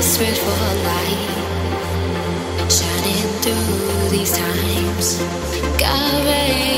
Desperate for a light. Shining through these times. Got rain